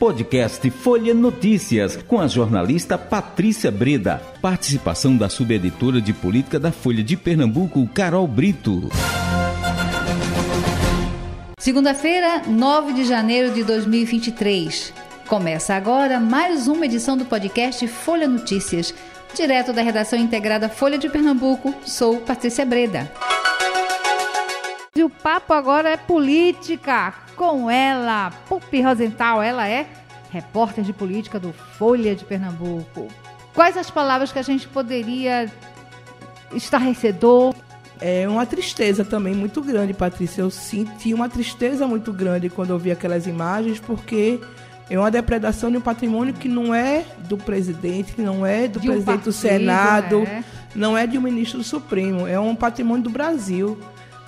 Podcast Folha Notícias, com a jornalista Patrícia Breda. Participação da subeditora de política da Folha de Pernambuco, Carol Brito. Segunda-feira, 9 de janeiro de 2023. Começa agora mais uma edição do podcast Folha Notícias. Direto da redação integrada Folha de Pernambuco, sou Patrícia Breda. E o papo agora é política. Com ela, Pupi Rosenthal, ela é repórter de política do Folha de Pernambuco. Quais as palavras que a gente poderia estarrecedor? É uma tristeza também muito grande, Patrícia. Eu senti uma tristeza muito grande quando eu vi aquelas imagens, porque é uma depredação de um patrimônio que não é do presidente, que não é do de presidente um partido, do Senado, é. não é de um ministro do Supremo, é um patrimônio do Brasil.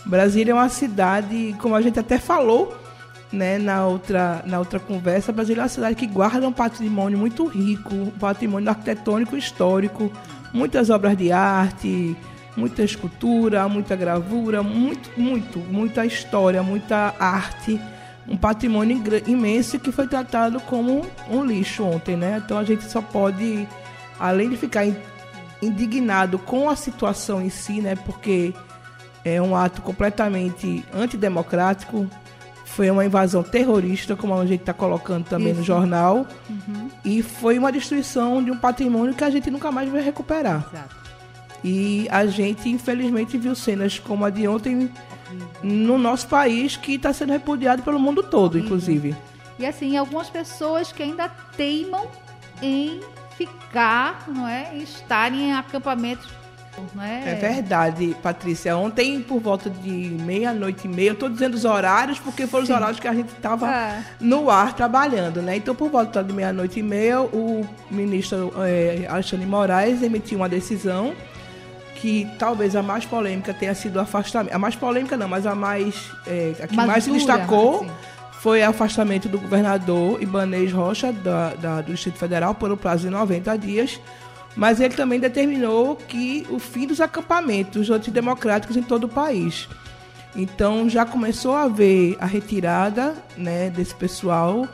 Brasília é uma cidade, como a gente até falou né, na, outra, na outra conversa, Brasília é uma cidade que guarda um patrimônio muito rico, um patrimônio arquitetônico histórico, muitas obras de arte, muita escultura, muita gravura, muito, muito, muita história, muita arte, um patrimônio imenso que foi tratado como um lixo ontem, né? Então a gente só pode, além de ficar indignado com a situação em si, né? Porque é um ato completamente antidemocrático. Foi uma invasão terrorista, como a gente está colocando também Isso. no jornal. Uhum. E foi uma destruição de um patrimônio que a gente nunca mais vai recuperar. Exato. E a gente, infelizmente, viu cenas como a de ontem no nosso país, que está sendo repudiado pelo mundo todo, inclusive. E assim, algumas pessoas que ainda teimam em ficar, não é? Estarem em acampamentos é? é? verdade, Patrícia. Ontem, por volta de meia-noite e meia, eu estou dizendo os horários porque foram Sim. os horários que a gente estava é. no ar trabalhando, né? Então, por volta de meia-noite e meia, o ministro é, Alexandre Moraes emitiu uma decisão que talvez a mais polêmica tenha sido o afastamento. A mais polêmica não, mas a mais é, a que mais, mais se destacou foi o afastamento do governador Ibanez Rocha da, da, do Distrito Federal por um prazo de 90 dias mas ele também determinou que o fim dos acampamentos antidemocráticos em todo o país. Então já começou a haver a retirada né, desse pessoal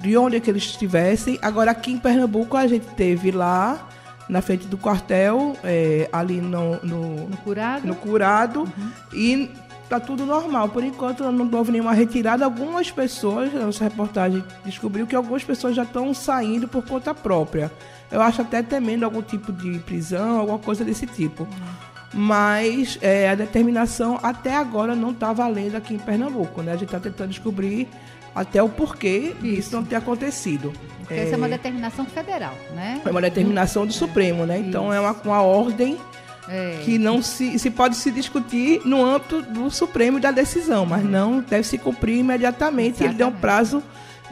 de onde é que eles estivessem. Agora aqui em Pernambuco a gente teve lá na frente do quartel, é, ali no, no, no, curado, no curado uhum. e tá tudo normal. Por enquanto não houve nenhuma retirada. Algumas pessoas, a nossa reportagem descobriu que algumas pessoas já estão saindo por conta própria. Eu acho até temendo algum tipo de prisão, alguma coisa desse tipo. Mas é, a determinação até agora não está valendo aqui em Pernambuco. Né? A gente está tentando descobrir até o porquê isso. disso não ter acontecido. Porque é, essa é uma determinação federal, né? É uma determinação do Supremo, né? Então isso. é uma, uma ordem é. que não se, se pode se discutir no âmbito do Supremo e da decisão, mas não deve se cumprir imediatamente. Exatamente. Ele deu um prazo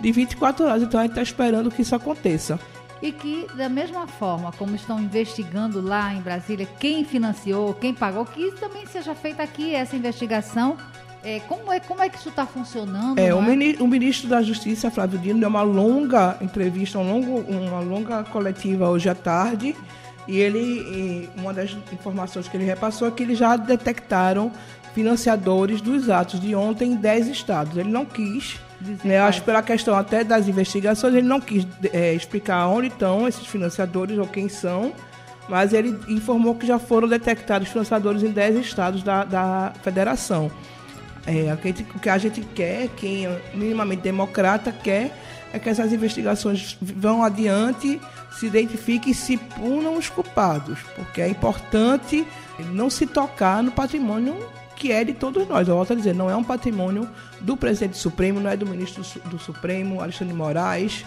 de 24 horas, então a gente está esperando que isso aconteça e que, da mesma forma como estão investigando lá em Brasília quem financiou, quem pagou, que isso também seja feita aqui, essa investigação. É, como, é, como é que isso está funcionando? É, o, é? o, ministro da Justiça, Flávio Dino, deu uma longa entrevista, um longo, uma longa coletiva hoje à tarde. E ele, uma das informações que ele repassou é que eles já detectaram financiadores dos atos de ontem em 10 estados. Ele não quis né, acho pela questão até das investigações, ele não quis é, explicar onde estão esses financiadores ou quem são, mas ele informou que já foram detectados financiadores em 10 estados da, da federação. É, o que a gente quer, quem é minimamente democrata quer, é que essas investigações vão adiante, se identifiquem e se punam os culpados, porque é importante não se tocar no patrimônio que é de todos nós. Eu volto a dizer, não é um patrimônio do presidente do Supremo, não é do ministro do Supremo, Alexandre Moraes,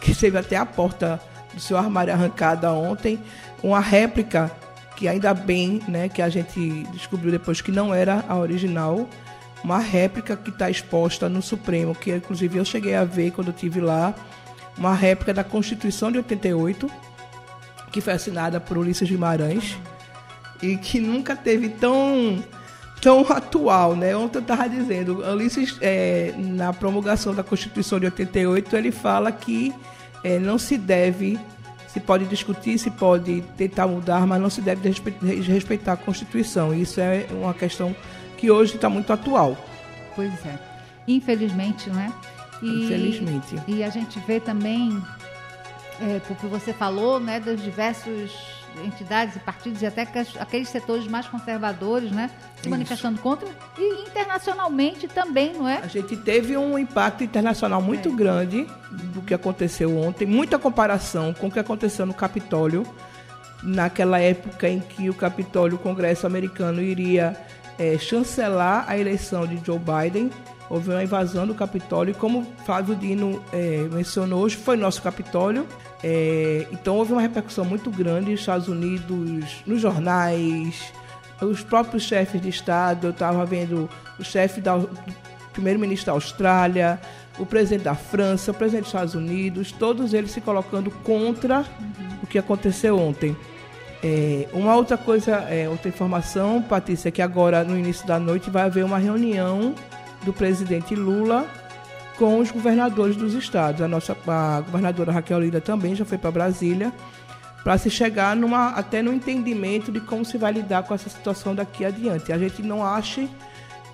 que esteve até a porta do seu armário arrancada ontem, uma réplica que ainda bem, né, que a gente descobriu depois que não era a original, uma réplica que está exposta no Supremo, que inclusive eu cheguei a ver quando eu estive lá, uma réplica da Constituição de 88, que foi assinada por Ulisses Guimarães, e que nunca teve tão tão atual, né? Ontem eu estava dizendo, Ulisses, é, na promulgação da Constituição de 88, ele fala que é, não se deve, se pode discutir, se pode tentar mudar, mas não se deve respeitar a Constituição. Isso é uma questão que hoje está muito atual. Pois é. Infelizmente, né? E, Infelizmente. E a gente vê também, é, porque você falou, né, dos diversos entidades e partidos e até aqueles setores mais conservadores, né, se manifestando contra e internacionalmente também, não é? A gente teve um impacto internacional muito é. grande do que aconteceu ontem, muita comparação com o que aconteceu no Capitólio, naquela época em que o Capitólio, o Congresso americano iria é, chancelar a eleição de Joe Biden. Houve uma invasão do Capitólio, e como Flávio Dino é, mencionou, hoje foi nosso Capitólio. É, então houve uma repercussão muito grande nos Estados Unidos, nos jornais, os próprios chefes de Estado. Eu estava vendo o chefe do primeiro-ministro da Austrália, o presidente da França, o presidente dos Estados Unidos, todos eles se colocando contra uhum. o que aconteceu ontem. É, uma outra coisa, é, outra informação, Patrícia, é que agora no início da noite vai haver uma reunião do presidente Lula com os governadores dos estados. A nossa a governadora Raquel Lira também já foi para Brasília para se chegar numa, até no entendimento de como se vai lidar com essa situação daqui adiante. A gente não acha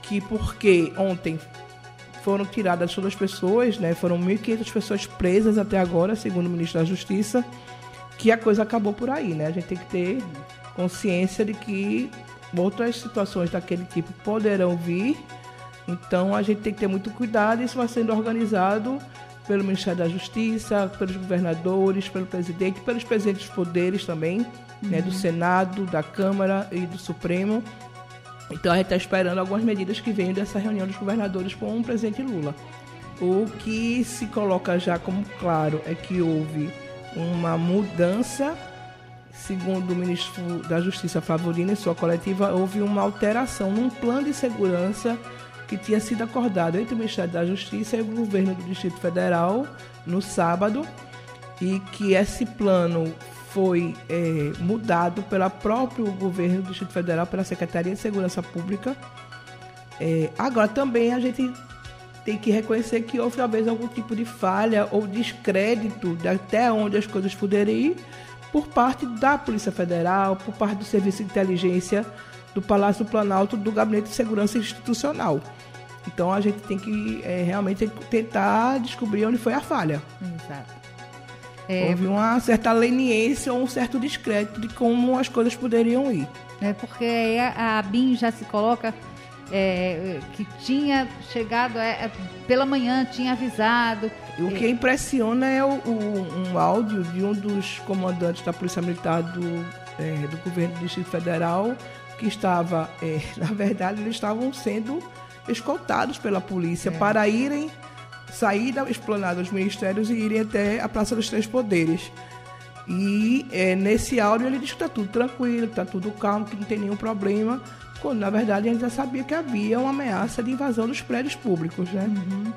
que porque ontem foram tiradas todas as pessoas, né, foram 1.500 pessoas presas até agora, segundo o ministro da Justiça, que a coisa acabou por aí, né? A gente tem que ter consciência de que outras situações daquele tipo poderão vir. Então a gente tem que ter muito cuidado. Isso vai sendo organizado pelo Ministério da Justiça, pelos governadores, pelo presidente, pelos presidentes dos poderes também, uhum. né, do uhum. Senado, da Câmara e do Supremo. Então a gente está esperando algumas medidas que venham dessa reunião dos governadores com o presidente Lula. O que se coloca já como claro é que houve uma mudança, segundo o ministro da Justiça Favorino em sua coletiva, houve uma alteração num plano de segurança que tinha sido acordado entre o Ministério da Justiça e o governo do Distrito Federal no sábado e que esse plano foi é, mudado pelo próprio governo do Distrito Federal, pela Secretaria de Segurança Pública. É, agora também a gente tem que reconhecer que houve talvez algum tipo de falha ou descrédito de até onde as coisas poderiam ir por parte da Polícia Federal, por parte do Serviço de Inteligência do Palácio do Planalto, do Gabinete de Segurança Institucional. Então a gente tem que é, realmente tentar descobrir onde foi a falha. Exato. É, Houve uma certa leniência ou um certo descrédito de como as coisas poderiam ir. É porque a BIM já se coloca é, que tinha chegado é, é, pela manhã, tinha avisado. O que impressiona é o, o, um áudio de um dos comandantes da Polícia Militar do, é, do governo do Distrito Federal, que estava, é, na verdade, eles estavam sendo escoltados pela polícia é. para irem sair da esplanada dos ministérios e irem até a Praça dos Três Poderes. E é, nesse áudio ele diz que está tudo tranquilo, está tudo calmo, que não tem nenhum problema quando na verdade a gente já sabia que havia uma ameaça de invasão dos prédios públicos, né? Uhum.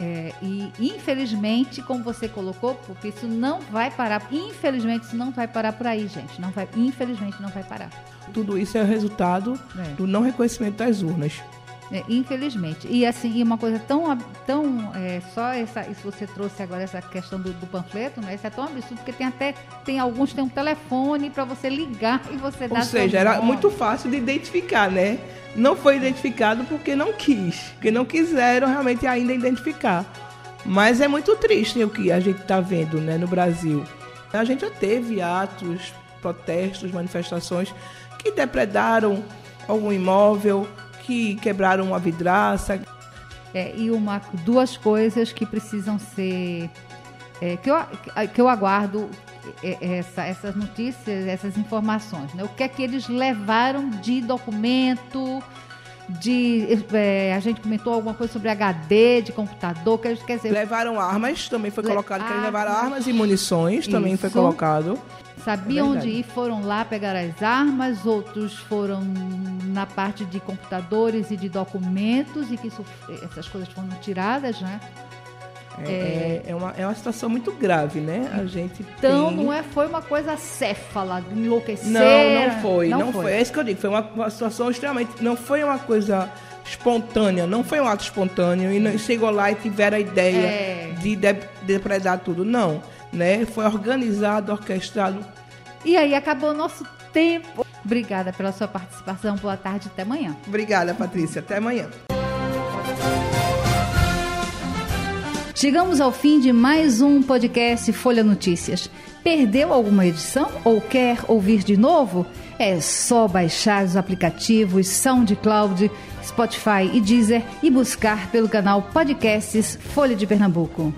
É, é, e infelizmente, como você colocou, porque isso não vai parar. Infelizmente, isso não vai parar por aí, gente. Não vai, infelizmente, não vai parar. Tudo isso é resultado é. do não reconhecimento das urnas. É, infelizmente. E assim, e uma coisa tão, tão é, só essa, isso você trouxe agora essa questão do, do, panfleto, né? Isso é tão absurdo porque tem até tem alguns tem um telefone para você ligar e você dar. Ou seja, era muito fácil de identificar, né? Não foi identificado porque não quis, porque não quiseram realmente ainda identificar. Mas é muito triste o que a gente está vendo, né, no Brasil. A gente já teve atos, protestos, manifestações que depredaram algum imóvel, que quebraram uma vidraça. É, e uma, duas coisas que precisam ser. É, que, eu, que eu aguardo é, é, essa, essas notícias, essas informações. Né? O que é que eles levaram de documento, de. É, a gente comentou alguma coisa sobre HD, de computador, quer dizer. Levaram armas, também foi colocado que eles levaram armas e munições, Isso. também foi colocado sabiam é onde ir, foram lá pegar as armas, outros foram na parte de computadores e de documentos e que isso, essas coisas foram tiradas, né? É, é, é, uma, é uma situação muito grave, né? A gente então tem... não é foi uma coisa céfala, enlouquecer. Não, não foi, não, não foi. foi. É isso que eu digo. Foi uma, uma, situação extremamente, não foi uma coisa espontânea, não foi um ato espontâneo e não chegou lá e tiveram a ideia é. de depredar tudo, não né? Foi organizado, orquestrado. E aí acabou o nosso tempo. Obrigada pela sua participação. Boa tarde, até amanhã. Obrigada, Patrícia. Até amanhã. Chegamos ao fim de mais um podcast Folha Notícias. Perdeu alguma edição ou quer ouvir de novo? É só baixar os aplicativos SoundCloud, Spotify e Deezer e buscar pelo canal Podcasts Folha de Pernambuco.